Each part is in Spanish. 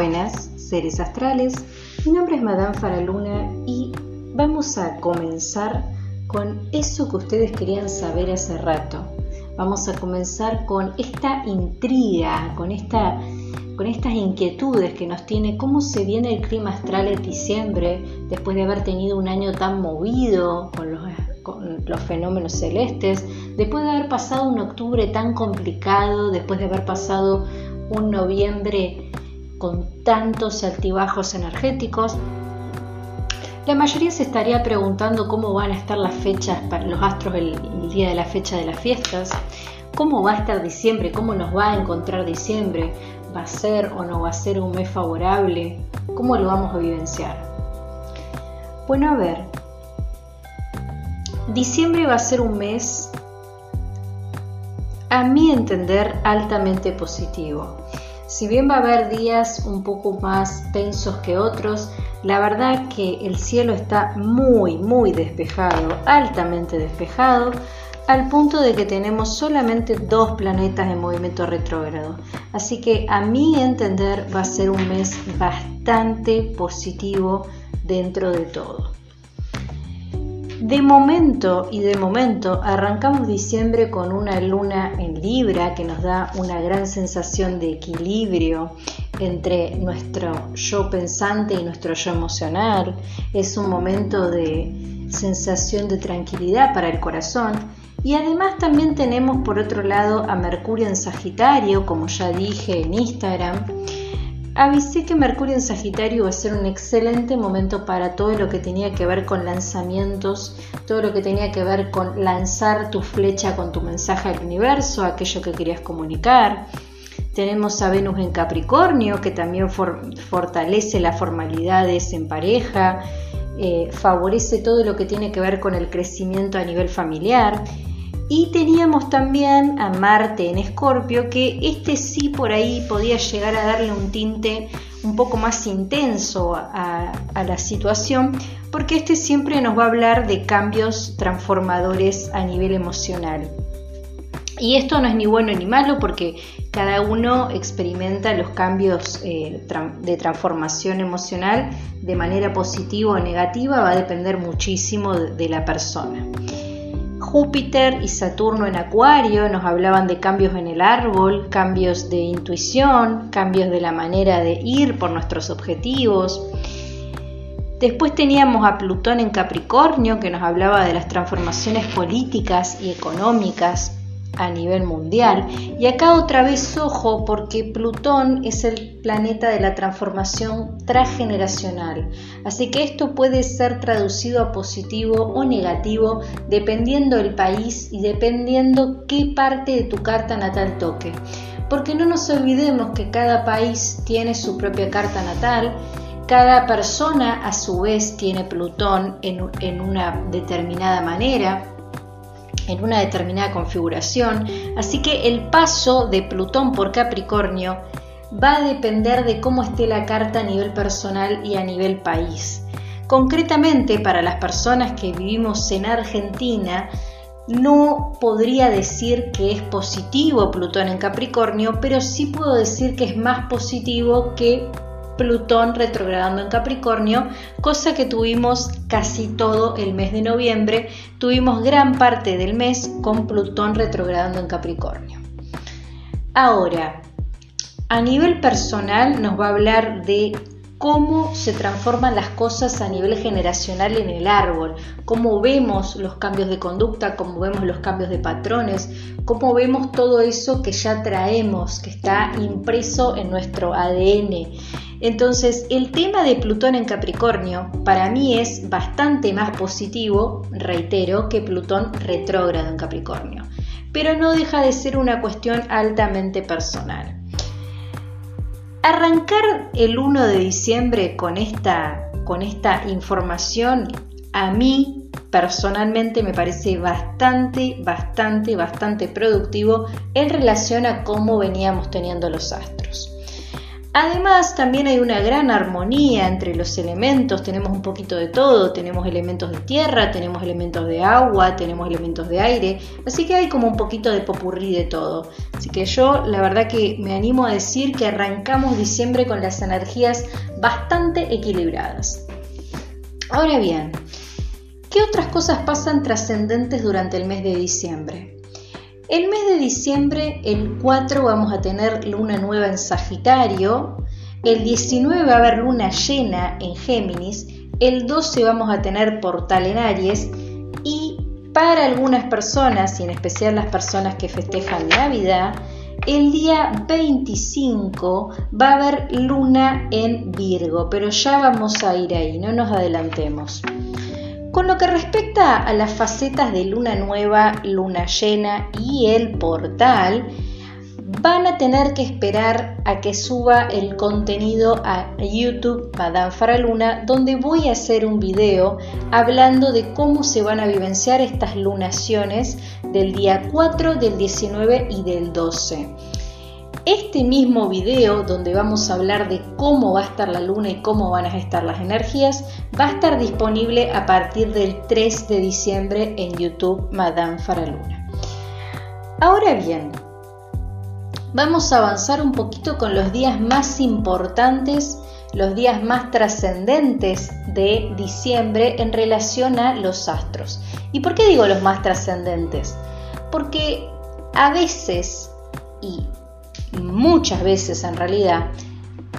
buenas, seres astrales. Mi nombre es Madame Faraluna y vamos a comenzar con eso que ustedes querían saber hace rato. Vamos a comenzar con esta intriga, con, esta, con estas inquietudes que nos tiene cómo se viene el clima astral en diciembre después de haber tenido un año tan movido con los, con los fenómenos celestes, después de haber pasado un octubre tan complicado, después de haber pasado un noviembre con tantos altibajos energéticos, la mayoría se estaría preguntando cómo van a estar las fechas para los astros el, día de la fecha de las fiestas, cómo va a estar diciembre, cómo nos va a encontrar diciembre, va a ser o no va a ser un mes favorable, cómo lo vamos a vivenciar. Bueno, a ver, diciembre va a ser un mes, a mi entender, altamente positivo. Si bien va a haber días un poco más tensos que otros, la verdad que el cielo está muy, muy despejado, altamente despejado, al punto de que tenemos solamente dos planetas en movimiento retrógrado. Así que a mi entender va a ser un mes bastante positivo dentro de todo. De momento y de momento arrancamos diciembre con una luna en Libra que nos da una gran sensación de equilibrio entre nuestro yo pensante y nuestro yo emocional. Es un momento de sensación de tranquilidad para el corazón. Y además también tenemos por otro lado a Mercurio en Sagitario, como ya dije en Instagram, avisé que Mercurio en Sagitario va a ser un excelente momento para todo lo que tenía que ver con lanzamientos, todo lo que tenía que ver con lanzar tu flecha con tu mensaje al universo, aquello que querías comunicar. Tenemos a Venus en Capricornio, que también fortalece las formalidades en pareja, eh, favorece todo lo que tiene que ver con el crecimiento a nivel familiar. Y teníamos también a Marte en Escorpio, que este sí por ahí podía llegar a darle un tinte un poco más intenso a, la situación, porque este siempre nos va a hablar de cambios transformadores a nivel emocional. Y esto no es ni bueno ni malo porque cada uno experimenta los cambios eh, de transformación emocional de manera positiva o negativa, va a depender muchísimo de la persona. Júpiter y Saturno en Acuario nos hablaban de cambios en el árbol, cambios de intuición, cambios de la manera de ir por nuestros objetivos. Después teníamos a Plutón en Capricornio que nos hablaba de las transformaciones políticas y económicas a nivel mundial. Y acá otra vez ojo porque Plutón es el planeta de la transformación transgeneracional. Así que esto puede ser traducido a positivo o negativo dependiendo del país y dependiendo qué parte de tu carta natal toque. Porque no nos olvidemos que cada país tiene su propia carta natal cada persona a su vez tiene Plutón en, en, una determinada manera en una determinada configuración, así que el paso de Plutón por Capricornio va a depender de cómo esté la carta a nivel personal y a nivel país. Concretamente, para las personas que vivimos en Argentina, no podría decir que es positivo Plutón en Capricornio, pero sí puedo decir que es más positivo que Plutón retrogradando en Capricornio, cosa que tuvimos casi todo el mes de noviembre, tuvimos gran parte del mes con Plutón retrogradando en Capricornio. Ahora, a nivel personal nos va a hablar de cómo se transforman las cosas a nivel generacional en el árbol, cómo vemos los cambios de conducta, cómo vemos los cambios de patrones, cómo vemos todo eso que ya traemos, que está impreso en nuestro ADN. Entonces, el tema de Plutón en Capricornio para mí es bastante más positivo, reitero, que Plutón retrógrado en Capricornio, pero no deja de ser una cuestión altamente personal. Arrancar el 1 de diciembre con esta, con esta información a mí personalmente me parece bastante, bastante, bastante productivo en relación a cómo veníamos teniendo los astros. Además, también hay una gran armonía entre los elementos, tenemos un poquito de todo, tenemos elementos de tierra, tenemos elementos de agua, tenemos elementos de aire, así que hay como un poquito de popurrí de todo. Así que yo la verdad que me animo a decir que arrancamos diciembre con las energías bastante equilibradas. Ahora bien, ¿qué otras cosas pasan trascendentes durante el mes de diciembre? El mes de diciembre, el 4 vamos a tener luna nueva en Sagitario, el 19 va a haber luna llena en Géminis, el 12 vamos a tener portal en Aries. Y para algunas personas, y en especial las personas que festejan Navidad, el día 25 va a haber luna en Virgo, pero ya vamos a ir ahí, no nos adelantemos. Con lo que respecta a las facetas de luna nueva, luna llena y el portal, van a tener que esperar a que suba el contenido a YouTube Madame Faraluna, donde voy a hacer un video hablando de cómo se van a vivenciar estas lunaciones del día 4, del 19 y del 12. Este mismo video donde vamos a hablar de cómo va a estar la luna y cómo van a estar las energías va a estar disponible a partir del 3 de diciembre en YouTube Madame Faraluna. Ahora bien, vamos a avanzar un poquito con los días más importantes, los días más trascendentes de diciembre en relación a los astros. ¿Y por qué digo los más trascendentes? Porque a veces, y muchas veces en realidad,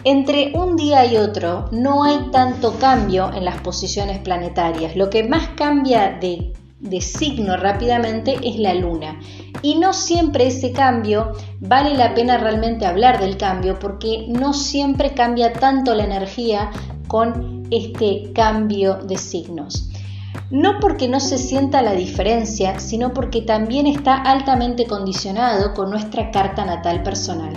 entre un día y otro no hay tanto cambio en las posiciones planetarias. Lo que más cambia de, signo rápidamente es la luna. Y no siempre ese cambio vale la pena realmente hablar del cambio porque no siempre cambia tanto la energía con este cambio de signos. No porque no se sienta la diferencia, sino porque también está altamente condicionado con nuestra carta natal personal.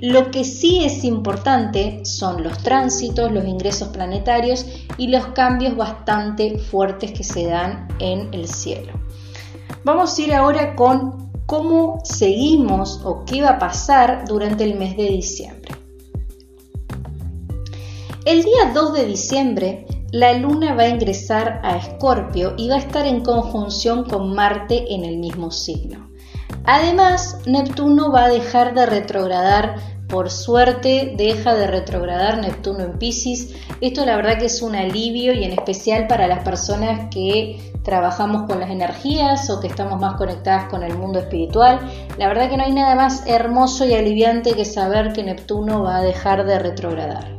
Lo que sí es importante son los tránsitos, los ingresos planetarios y los cambios bastante fuertes que se dan en el cielo. Vamos a ir ahora con cómo seguimos o qué va a pasar durante el mes de diciembre. El día 2 de diciembre la luna va a ingresar a Escorpio y va a estar en conjunción con Marte en el mismo signo. Además, Neptuno va a dejar de retrogradar, por suerte deja de retrogradar Neptuno en Pisces. Esto la verdad que es un alivio y en especial para las personas que trabajamos con las energías o que estamos más conectadas con el mundo espiritual. La verdad que no hay nada más hermoso y aliviante que saber que Neptuno va a dejar de retrogradar.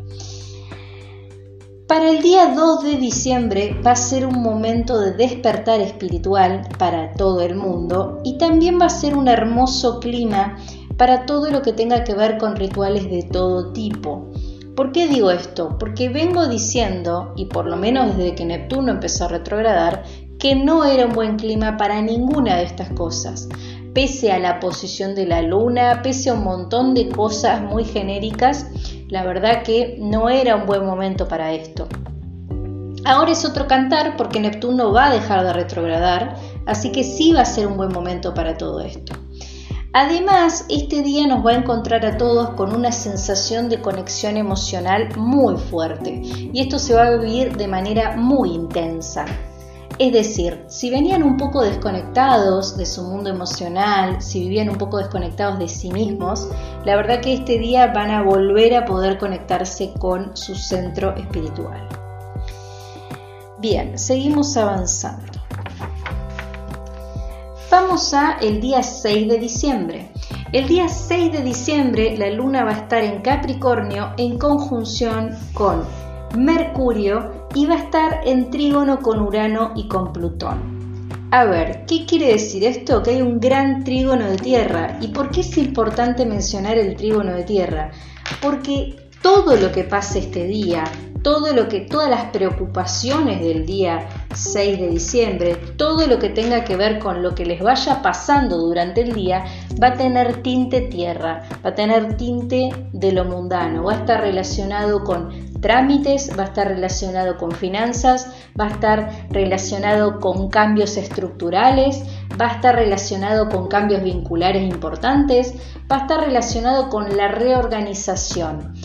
Para el día 2 de diciembre va a ser un momento de despertar espiritual para todo el mundo y también va a ser un hermoso clima para todo lo que tenga que ver con rituales de todo tipo. ¿Por qué digo esto? Porque vengo diciendo, y por lo menos desde que Neptuno empezó a retrogradar, que no era un buen clima para ninguna de estas cosas pese a la posición de la luna, pese a un montón de cosas muy genéricas, la verdad que no era un buen momento para esto. Ahora es otro cantar porque Neptuno va a dejar de retrogradar, así que sí va a ser un buen momento para todo esto. Además, este día nos va a encontrar a todos con una sensación de conexión emocional muy fuerte y esto se va a vivir de manera muy intensa. Es decir, si venían un poco desconectados de su mundo emocional, si vivían un poco desconectados de sí mismos, la verdad que este día van a volver a poder conectarse con su centro espiritual. Bien, seguimos avanzando. Vamos a el día 6 de diciembre. El día 6 de diciembre la luna va a estar en Capricornio en conjunción con Mercurio y va a estar en trígono con Urano y con Plutón. A ver, ¿qué quiere decir esto? Que hay un gran trígono de tierra. ¿Y por qué es importante mencionar el trígono de tierra? Porque todo lo que pase este día, todo lo que, todas las preocupaciones del día 6 de diciembre, todo lo que tenga que ver con lo que les vaya pasando durante el día, va a tener tinte tierra, va a tener tinte de lo mundano, va a estar relacionado con trámites, va a estar relacionado con finanzas, va a estar relacionado con cambios estructurales, va a estar relacionado con cambios vinculares importantes, va a estar relacionado con la reorganización.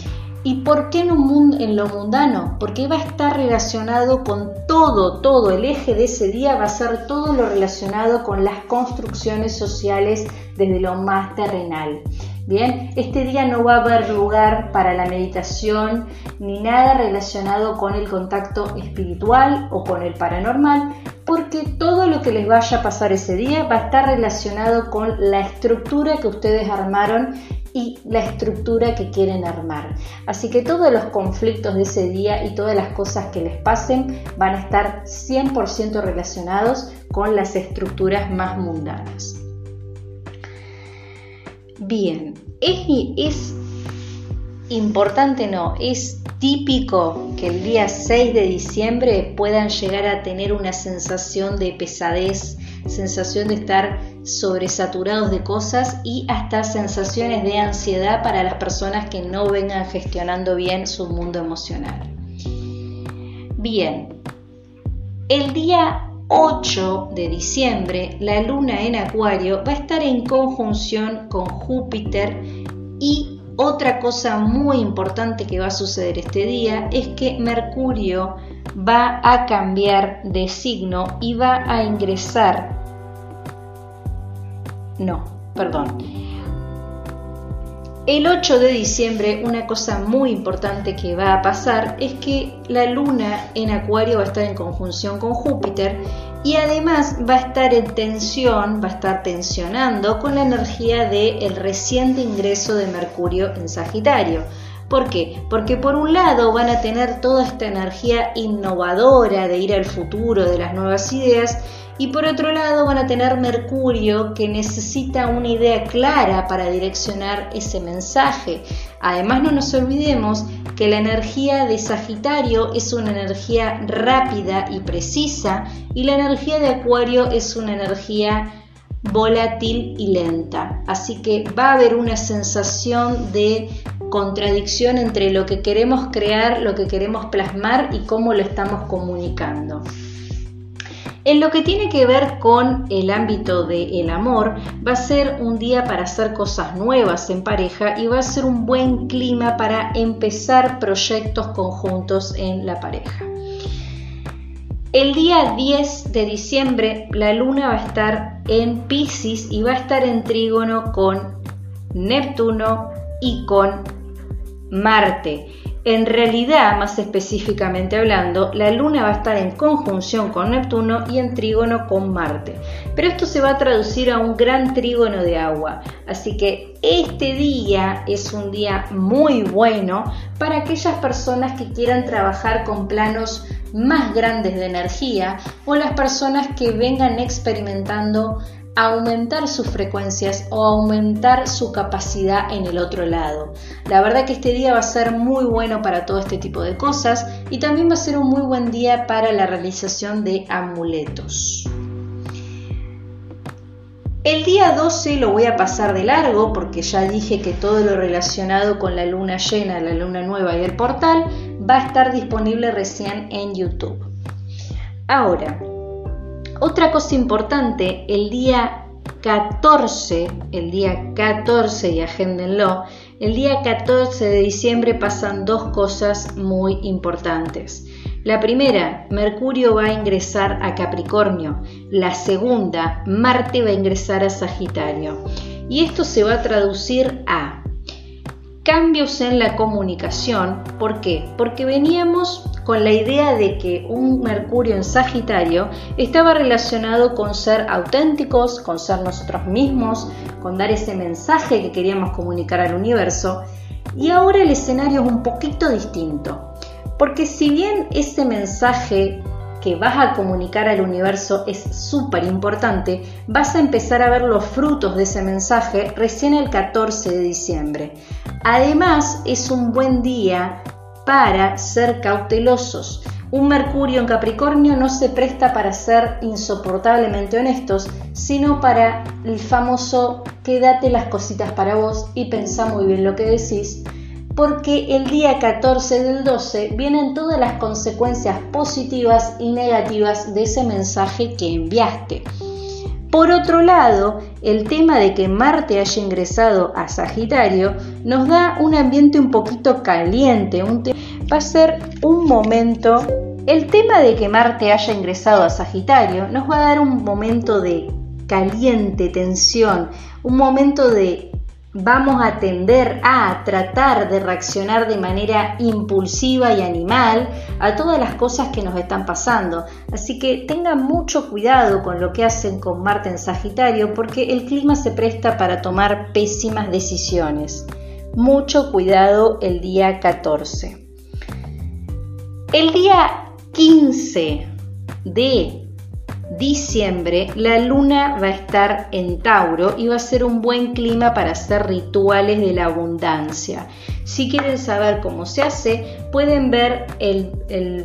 ¿Y por qué en, lo mundano? Porque va a estar relacionado con todo, todo, el eje de ese día va a ser todo lo relacionado con las construcciones sociales desde lo más terrenal. Bien, este día no va a haber lugar para la meditación ni nada relacionado con el contacto espiritual o con el paranormal, porque todo lo que les vaya a pasar ese día va a estar relacionado con la estructura que ustedes armaron y la estructura que quieren armar. Así que todos los conflictos de ese día y todas las cosas que les pasen van a estar 100% relacionados con las estructuras más mundanas. Bien, es, es importante, no, es típico que el día 6 de diciembre puedan llegar a tener una sensación de pesadez, sensación de estar sobresaturados de cosas y hasta sensaciones de ansiedad para las personas que no vengan gestionando bien su mundo emocional. Bien, el día 8 de diciembre la luna en Acuario va a estar en conjunción con Júpiter y otra cosa muy importante que va a suceder este día es que Mercurio va a cambiar de signo y va a ingresar no, perdón. El 8 de diciembre una cosa muy importante que va a pasar es que la luna en Acuario va a estar en conjunción con Júpiter y además va a estar en tensión, va a estar tensionando con la energía del reciente ingreso de Mercurio en Sagitario. ¿Por qué? Porque por un lado van a tener toda esta energía innovadora de ir al futuro, de las nuevas ideas, y por otro lado van a tener Mercurio que necesita una idea clara para direccionar ese mensaje. Además no nos olvidemos que la energía de Sagitario es una energía rápida y precisa y la energía de Acuario es una energía volátil y lenta. Así que va a haber una sensación de contradicción entre lo que queremos crear, lo que queremos plasmar y cómo lo estamos comunicando. En lo que tiene que ver con el ámbito del amor, va a ser un día para hacer cosas nuevas en pareja y va a ser un buen clima para empezar proyectos conjuntos en la pareja. El día 10 de diciembre la luna va a estar en Pisces y va a estar en trígono con Neptuno y con Marte. En realidad, más específicamente hablando, la Luna va a estar en conjunción con Neptuno y en trígono con Marte. Pero esto se va a traducir a un gran trígono de agua. Así que este día es un día muy bueno para aquellas personas que quieran trabajar con planos más grandes de energía o las personas que vengan experimentando aumentar sus frecuencias o aumentar su capacidad en el otro lado. La verdad que este día va a ser muy bueno para todo este tipo de cosas y también va a ser un muy buen día para la realización de amuletos. El día 12 lo voy a pasar de largo porque ya dije que todo lo relacionado con la luna llena, la luna nueva y el portal va a estar disponible recién en YouTube. Ahora, otra cosa importante, el día 14, el día 14 y agéndenlo, el día 14 de diciembre pasan dos cosas muy importantes. La primera, Mercurio va a ingresar a Capricornio. La segunda, Marte va a ingresar a Sagitario. Y esto se va a traducir a cambios en la comunicación. ¿Por qué? Porque veníamos con la idea de que un Mercurio en Sagitario estaba relacionado con ser auténticos, con ser nosotros mismos, con dar ese mensaje que queríamos comunicar al universo. Y ahora el escenario es un poquito distinto. Porque si bien ese mensaje que vas a comunicar al universo es súper importante, vas a empezar a ver los frutos de ese mensaje recién el 14 de diciembre. Además, es un buen día para ser cautelosos. Un Mercurio en Capricornio no se presta para ser insoportablemente honestos, sino para el famoso quédate las cositas para vos y pensá muy bien lo que decís porque el día 14 del 12 vienen todas las consecuencias positivas y negativas de ese mensaje que enviaste. Por otro lado, el tema de que Marte haya ingresado a Sagitario nos da un ambiente un poquito caliente, va a ser un momento, el tema de que Marte haya ingresado a Sagitario nos va a dar un momento de caliente, tensión, un momento de vamos a tender a tratar de reaccionar de manera impulsiva y animal a todas las cosas que nos están pasando. Así que tengan mucho cuidado con lo que hacen con Marte en Sagitario porque el clima se presta para tomar pésimas decisiones. Mucho cuidado el día 14. El día 15 de diciembre la luna va a estar en Tauro y va a ser un buen clima para hacer rituales de la abundancia. Si quieren saber cómo se hace, pueden ver el,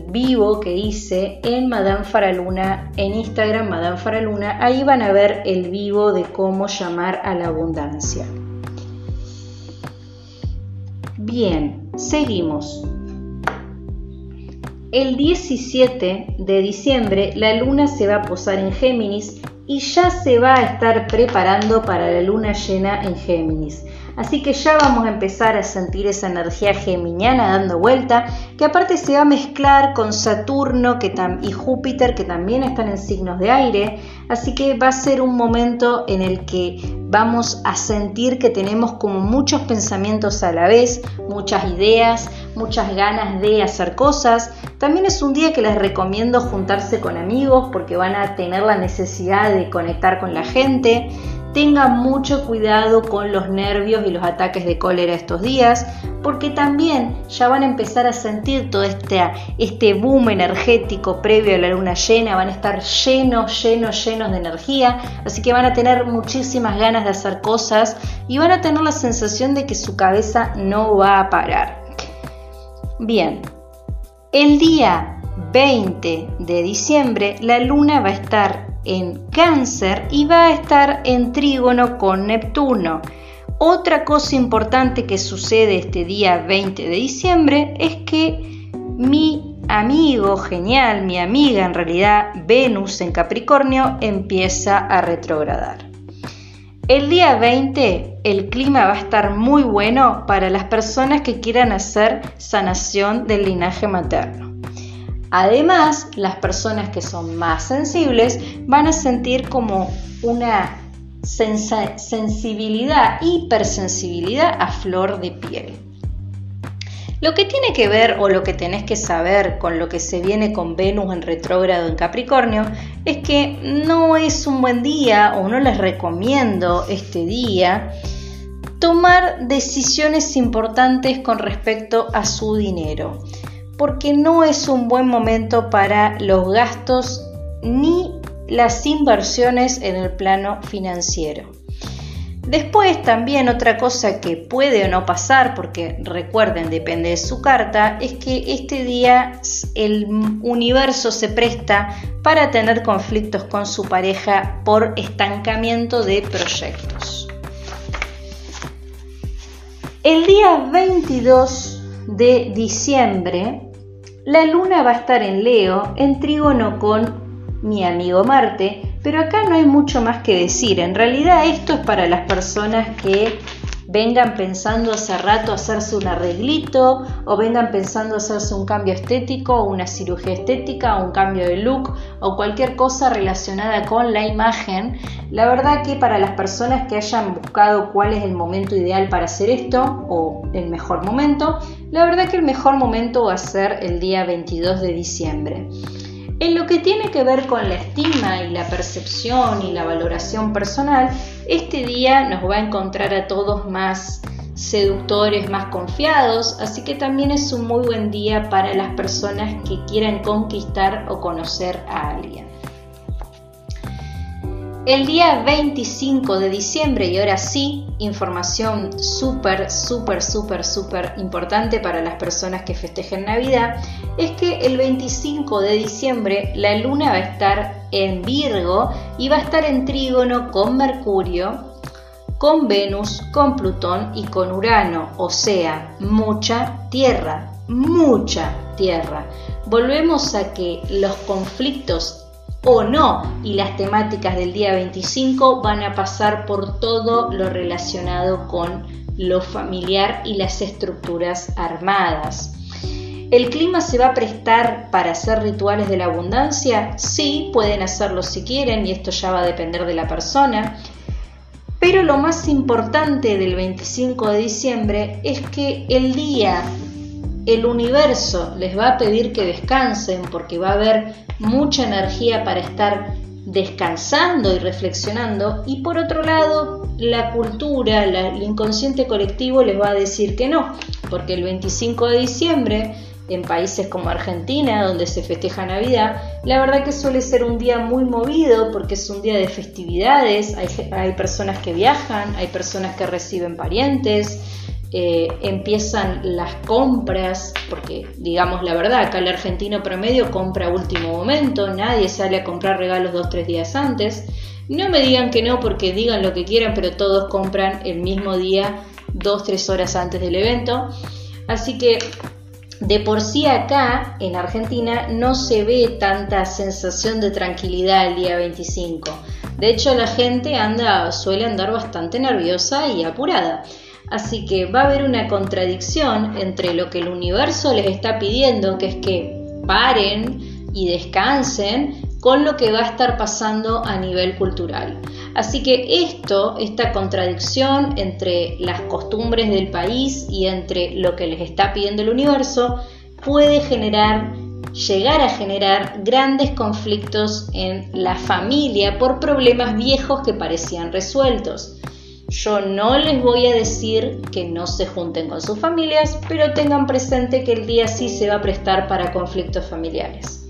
vivo que hice en Madame Faraluna, en Instagram Madame Faraluna. Ahí van a ver el vivo de cómo llamar a la abundancia. Bien, seguimos. El 17 de diciembre la luna se va a posar en Géminis y ya se va a estar preparando para la luna llena en Géminis. Así que ya vamos a empezar a sentir esa energía geminiana dando vuelta, que aparte se va a mezclar con Saturno y Júpiter, que también están en signos de aire. Así que va a ser un momento en el que vamos a sentir que tenemos como muchos pensamientos a la vez, muchas ideas, muchas ganas de hacer cosas. También es un día que les recomiendo juntarse con amigos porque van a tener la necesidad de conectar con la gente. Tengan mucho cuidado con los nervios y los ataques de cólera estos días, porque también ya van a empezar a sentir todo este, este boom energético previo a la luna llena, van a estar llenos, llenos, llenos de energía, así que van a tener muchísimas ganas de hacer cosas y van a tener la sensación de que su cabeza no va a parar. Bien, el día 20 de diciembre la luna va a estar en cáncer y va a estar en trígono con Neptuno. Otra cosa importante que sucede este día 20 de diciembre es que mi amigo genial, mi amiga en realidad, Venus en Capricornio, empieza a retrogradar. El día 20 el clima va a estar muy bueno para las personas que quieran hacer sanación del linaje materno. Además, las personas que son más sensibles van a sentir como una sensibilidad, hipersensibilidad a flor de piel. Lo que tiene que ver o lo que tenés que saber con lo que se viene con Venus en retrógrado en Capricornio es que no es un buen día o no les recomiendo este día tomar decisiones importantes con respecto a su dinero porque no es un buen momento para los gastos ni las inversiones en el plano financiero. Después también otra cosa que puede o no pasar, porque recuerden, depende de su carta, es que este día el universo se presta para tener conflictos con su pareja por estancamiento de proyectos. El día 22 de diciembre la luna va a estar en Leo, en trígono con mi amigo Marte, pero acá no hay mucho más que decir. En realidad esto es para las personas que vengan pensando hace rato hacerse un arreglito o vengan pensando hacerse un cambio estético una cirugía estética un cambio de look o cualquier cosa relacionada con la imagen. La verdad que para las personas que hayan buscado cuál es el momento ideal para hacer esto o el mejor momento, la verdad que el mejor momento va a ser el día 22 de diciembre. En lo que tiene que ver con la estima y la percepción y la valoración personal, este día nos va a encontrar a todos más seductores, más confiados, así que también es un muy buen día para las personas que quieran conquistar o conocer a alguien. El día 25 de diciembre, y ahora sí, información súper, súper, súper, súper importante para las personas que festejen Navidad, es que el 25 de diciembre la luna va a estar en Virgo y va a estar en trígono con Mercurio con Venus, con Plutón y con Urano, o sea, mucha tierra, mucha tierra. Volvemos a que los conflictos o no y las temáticas del día 25 van a pasar por todo lo relacionado con lo familiar y las estructuras armadas. ¿El clima se va a prestar para hacer rituales de la abundancia? Sí, pueden hacerlo si quieren y esto ya va a depender de la persona. Pero lo más importante del 25 de diciembre es que el día, el universo les va a pedir que descansen porque va a haber mucha energía para estar descansando y reflexionando. Y por otro lado la cultura, el inconsciente colectivo les va a decir que no, porque el 25 de diciembre en países como Argentina, donde se festeja Navidad, la verdad que suele ser un día muy movido porque es un día de festividades, hay, personas que viajan, hay personas que reciben parientes, eh, empiezan las compras, porque digamos la verdad, acá el argentino promedio compra a último momento, nadie sale a comprar regalos dos, tres días antes. No me digan que no porque digan lo que quieran, pero todos compran el mismo día, dos, tres horas antes del evento. Así que de por sí acá, en Argentina, no se ve tanta sensación de tranquilidad el día 25. De hecho, la gente anda, suele andar bastante nerviosa y apurada. Así que va a haber una contradicción entre lo que el universo les está pidiendo, que es que paren y descansen, con lo que va a estar pasando a nivel cultural. Así que esto, esta contradicción entre las costumbres del país y entre lo que les está pidiendo el universo, puede generar, llegar a generar grandes conflictos en la familia por problemas viejos que parecían resueltos. Yo no les voy a decir que no se junten con sus familias, pero tengan presente que el día sí se va a prestar para conflictos familiares.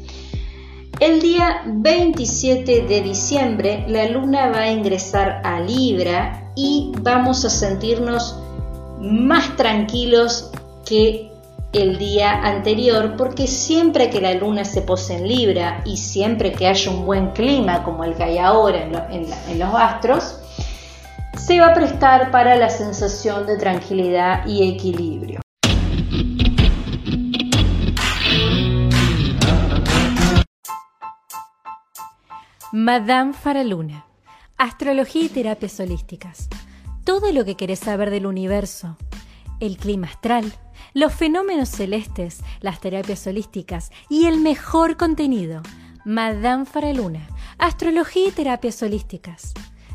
El día 27 de diciembre la luna va a ingresar a Libra y vamos a sentirnos más tranquilos que el día anterior porque siempre que la luna se pose en Libra y siempre que haya un buen clima como el que hay ahora en, los astros, se va a prestar para la sensación de tranquilidad y equilibrio. Madame Faraluna. Astrología y terapias holísticas. Todo lo que querés saber del universo. El clima astral, los fenómenos celestes, las terapias holísticas y el mejor contenido. Madame Faraluna. Astrología y terapias holísticas.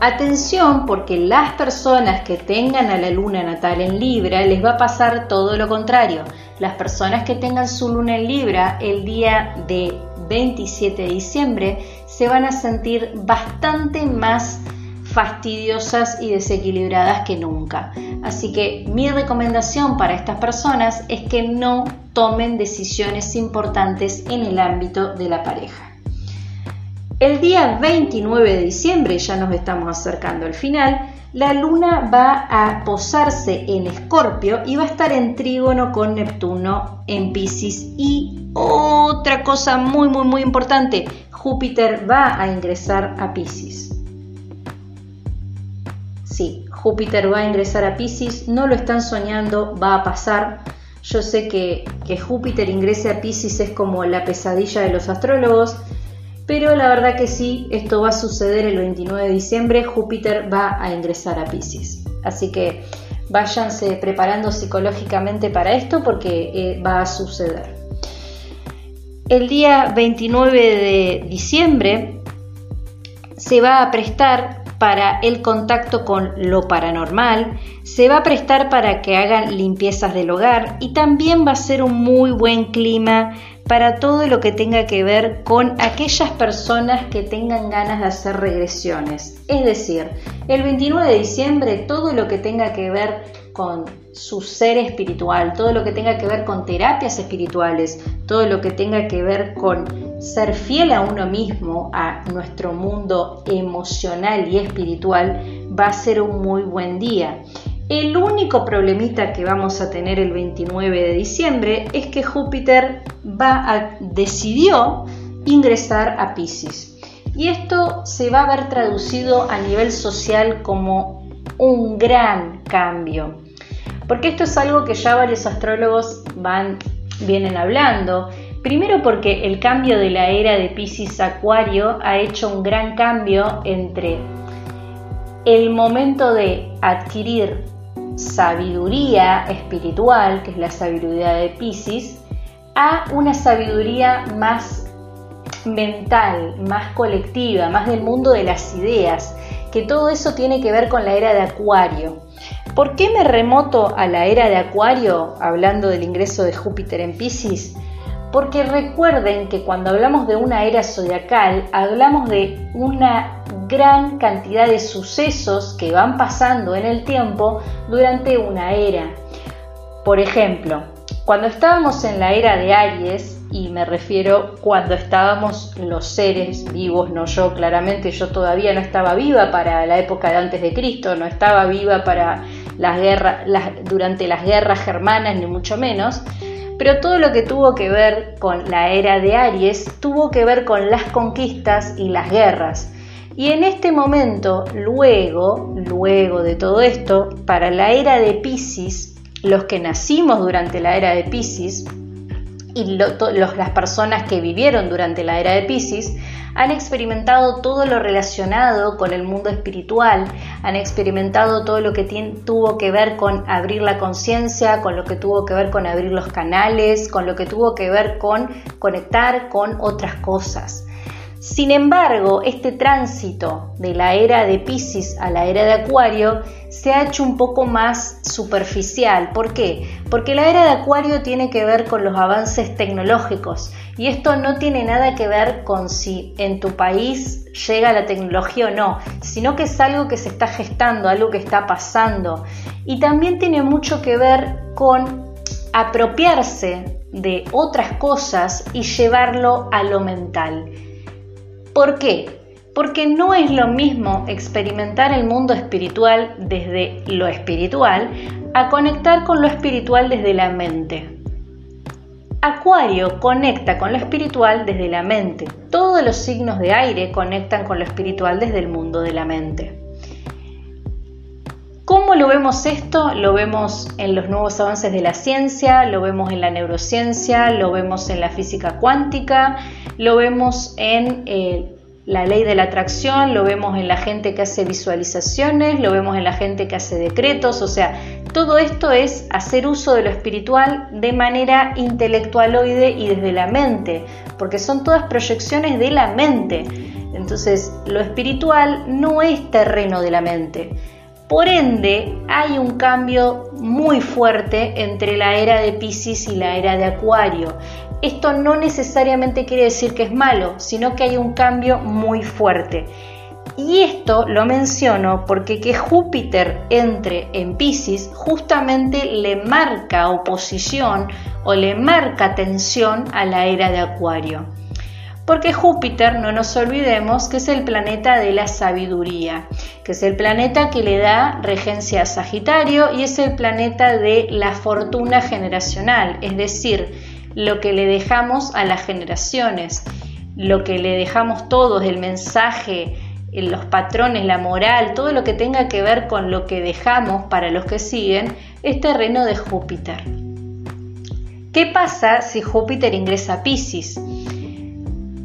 Atención porque las personas que tengan a la luna natal en Libra les va a pasar todo lo contrario. Las personas que tengan su luna en Libra el día de 27 de diciembre se van a sentir bastante más fastidiosas y desequilibradas que nunca. Así que mi recomendación para estas personas es que no tomen decisiones importantes en el ámbito de la pareja. El día 29 de diciembre, ya nos estamos acercando al final, la luna va a posarse en Escorpio y va a estar en trígono con Neptuno en Pisces. Y otra cosa muy, muy, muy importante, Júpiter va a ingresar a Pisces. Sí, Júpiter va a ingresar a Pisces, no lo están soñando, va a pasar. Yo sé que, que Júpiter ingrese a Pisces es como la pesadilla de los astrólogos pero la verdad que sí, esto va a suceder el 29 de diciembre, Júpiter va a ingresar a Pisces. Así que váyanse preparando psicológicamente para esto porque eh, va a suceder. El día 29 de diciembre se va a prestar para el contacto con lo paranormal, se va a prestar para que hagan limpiezas del hogar y también va a ser un muy buen clima para todo lo que tenga que ver con aquellas personas que tengan ganas de hacer regresiones. Es decir, el 29 de diciembre todo lo que tenga que ver con su ser espiritual, todo lo que tenga que ver con terapias espirituales, todo lo que tenga que ver con ser fiel a uno mismo, a nuestro mundo emocional y espiritual, va a ser un muy buen día. El único problemita que vamos a tener el 29 de diciembre es que Júpiter va a, decidió ingresar a Pisces. Y esto se va a ver traducido a nivel social como un gran cambio. Porque esto es algo que ya varios astrólogos van, vienen hablando. Primero porque el cambio de la era de Pisces Acuario ha hecho un gran cambio entre el momento de adquirir sabiduría espiritual, que es la sabiduría de Pisces, a una sabiduría más mental, más colectiva, más del mundo de las ideas, que todo eso tiene que ver con la era de Acuario. ¿Por qué me remoto a la era de Acuario hablando del ingreso de Júpiter en Pisces? Porque recuerden que cuando hablamos de una era zodiacal, hablamos de una gran cantidad de sucesos que van pasando en el tiempo durante una era. Por ejemplo, cuando estábamos en la era de Aries, y me refiero cuando estábamos los seres vivos, no yo, claramente yo todavía no estaba viva para la época de antes de Cristo, no estaba viva para las guerras, durante las guerras germanas, ni mucho menos, pero todo lo que tuvo que ver con la era de Aries tuvo que ver con las conquistas y las guerras. Y en este momento, luego, luego de todo esto, para la era de Pisces, los que nacimos durante la era de Pisces y las personas que vivieron durante la era de Pisces, han experimentado todo lo relacionado con el mundo espiritual, han experimentado todo lo que tuvo que ver con abrir la conciencia, con lo que tuvo que ver con abrir los canales, con lo que tuvo que ver con conectar con otras cosas. Sin embargo, este tránsito de la era de Pisces a la era de Acuario se ha hecho un poco más superficial. ¿Por qué? Porque la era de Acuario tiene que ver con los avances tecnológicos y esto no tiene nada que ver con si en tu país llega la tecnología o no, sino que es algo que se está gestando, algo que está pasando. Y también tiene mucho que ver con apropiarse de otras cosas y llevarlo a lo mental. ¿Por qué? Porque no es lo mismo experimentar el mundo espiritual desde lo espiritual a conectar con lo espiritual desde la mente. Acuario conecta con lo espiritual desde la mente. Todos los signos de aire conectan con lo espiritual desde el mundo de la mente. ¿Cómo lo vemos esto? Lo vemos en los nuevos avances de la ciencia, lo vemos en la neurociencia, lo vemos en la física cuántica, lo vemos en eh, la ley de la atracción, lo vemos en la gente que hace visualizaciones, lo vemos en la gente que hace decretos, o sea, todo esto es hacer uso de lo espiritual de manera intelectualoide y desde la mente, porque son todas proyecciones de la mente. Entonces, lo espiritual no es terreno de la mente. Por ende, hay un cambio muy fuerte entre la era de Pisces y la era de Acuario. Esto no necesariamente quiere decir que es malo, sino que hay un cambio muy fuerte. Y esto lo menciono porque que Júpiter entre en Pisces justamente le marca oposición o le marca tensión a la era de Acuario. Porque Júpiter, no nos olvidemos, que es el planeta de la sabiduría, que es el planeta que le da regencia a Sagitario y es el planeta de la fortuna generacional, es decir, lo que le dejamos a las generaciones, lo que le dejamos todos, el mensaje, los patrones, la moral, todo lo que tenga que ver con lo que dejamos para los que siguen, es terreno de Júpiter. ¿Qué pasa si Júpiter ingresa a Pisces?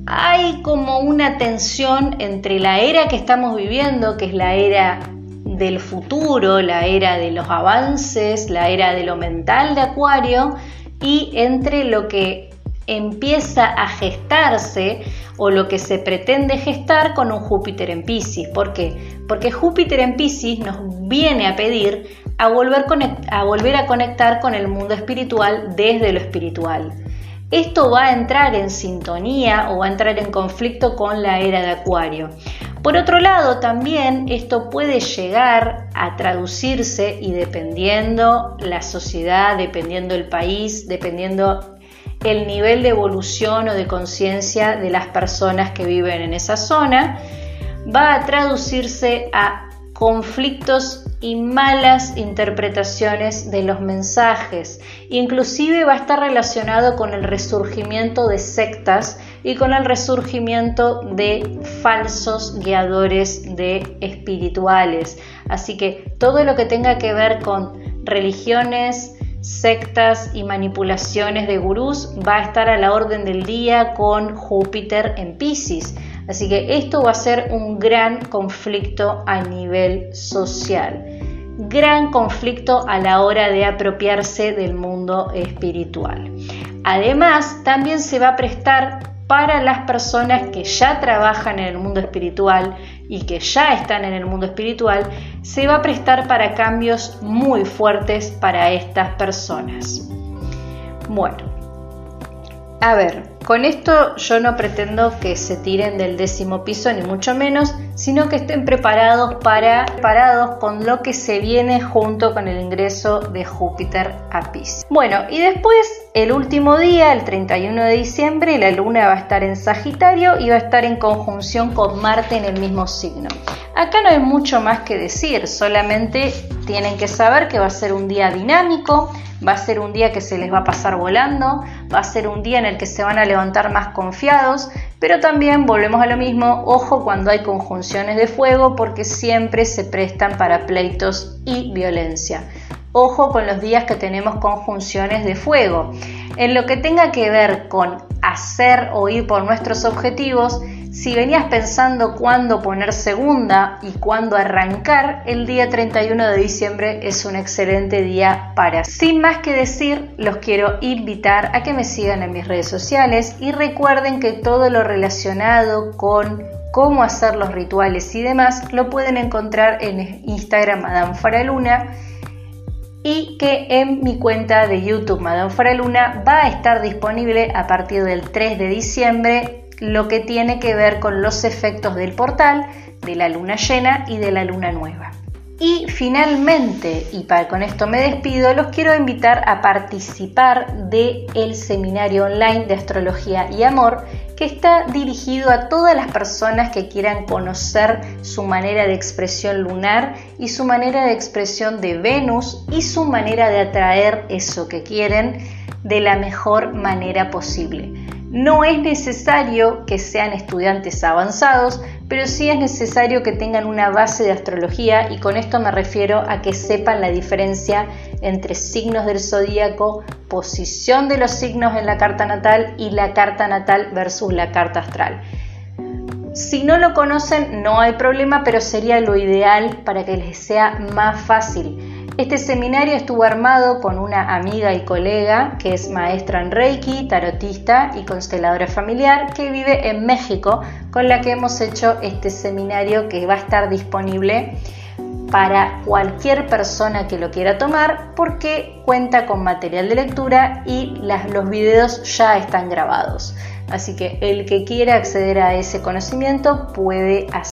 Hay como una tensión entre la era que estamos viviendo, que es la era del futuro, la era de los avances, la era de lo mental de Acuario, y entre lo que empieza a gestarse o lo que se pretende gestar con un Júpiter en Pisces. ¿Por qué? Porque Júpiter en Pisces nos viene a pedir a volver, a volver a conectar con el mundo espiritual desde lo espiritual. Esto va a entrar en sintonía o va a entrar en conflicto con la era de Acuario. Por otro lado, también esto puede llegar a traducirse y dependiendo la sociedad, dependiendo el país, dependiendo el nivel de evolución o de conciencia de las personas que viven en esa zona, va a traducirse a conflictos y malas interpretaciones de los mensajes. Inclusive va a estar relacionado con el resurgimiento de sectas y con el resurgimiento de falsos guiadores de espirituales. Así que todo lo que tenga que ver con religiones, sectas y manipulaciones de gurús va a estar a la orden del día con Júpiter en Pisces. Así que esto va a ser un gran conflicto a nivel social. Gran conflicto a la hora de apropiarse del mundo espiritual. Además, también se va a prestar para las personas que ya trabajan en el mundo espiritual y que ya están en el mundo espiritual, se va a prestar para cambios muy fuertes para estas personas. Bueno, a ver, con esto yo no pretendo que se tiren del décimo piso ni mucho menos, sino que estén preparados para preparados con lo que se viene junto con el ingreso de Júpiter a Pisces. Bueno, y después el último día, el 31 de diciembre, la luna va a estar en Sagitario y va a estar en conjunción con Marte en el mismo signo. Acá no hay mucho más que decir, solamente tienen que saber que va a ser un día dinámico, va a ser un día que se les va a pasar volando, va a ser un día en el que se van a levantar más confiados, pero también volvemos a lo mismo, ojo cuando hay conjunciones de fuego porque siempre se prestan para pleitos y violencia. Ojo con los días que tenemos conjunciones de fuego. En lo que tenga que ver con hacer o ir por nuestros objetivos, si venías pensando cuándo poner segunda y cuándo arrancar, el día 31 de diciembre es un excelente día para. Sin más que decir, los quiero invitar a que me sigan en mis redes sociales y recuerden que todo lo relacionado con cómo hacer los rituales y demás lo pueden encontrar en Instagram Madame Faraluna y que en mi cuenta de YouTube Madame Faraluna va a estar disponible a partir del 3 de diciembre lo que tiene que ver con los efectos del portal, de la luna llena y de la luna nueva. Y finalmente, y para con esto me despido, los quiero invitar a participar del el seminario online de astrología y amor está dirigido a todas las personas que quieran conocer su manera de expresión lunar y su manera de expresión de Venus y su manera de atraer eso que quieren de la mejor manera posible. No es necesario que sean estudiantes avanzados, pero sí es necesario que tengan una base de astrología y con esto me refiero a que sepan la diferencia entre signos del zodíaco, posición de los signos en la carta natal y la carta natal versus la carta astral. Si no lo conocen no hay problema, pero sería lo ideal para que les sea más fácil. Este seminario estuvo armado con una amiga y colega que es maestra en Reiki, tarotista y consteladora familiar que vive en México, con la que hemos hecho este seminario que va a estar disponible para cualquier persona que lo quiera tomar porque cuenta con material de lectura y los videos ya están grabados. Así que el que quiera acceder a ese conocimiento puede hacerlo.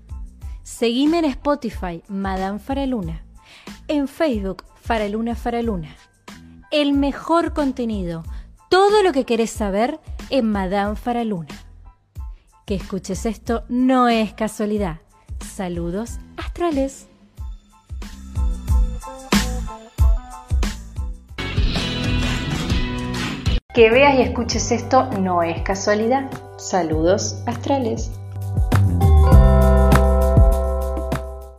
Seguime en Spotify, Madame Faraluna. En Facebook, Faraluna Faraluna. El mejor contenido, todo lo que querés saber en Madame Faraluna. Que escuches esto no es casualidad. Saludos astrales. Que veas y escuches esto no es casualidad. Saludos astrales.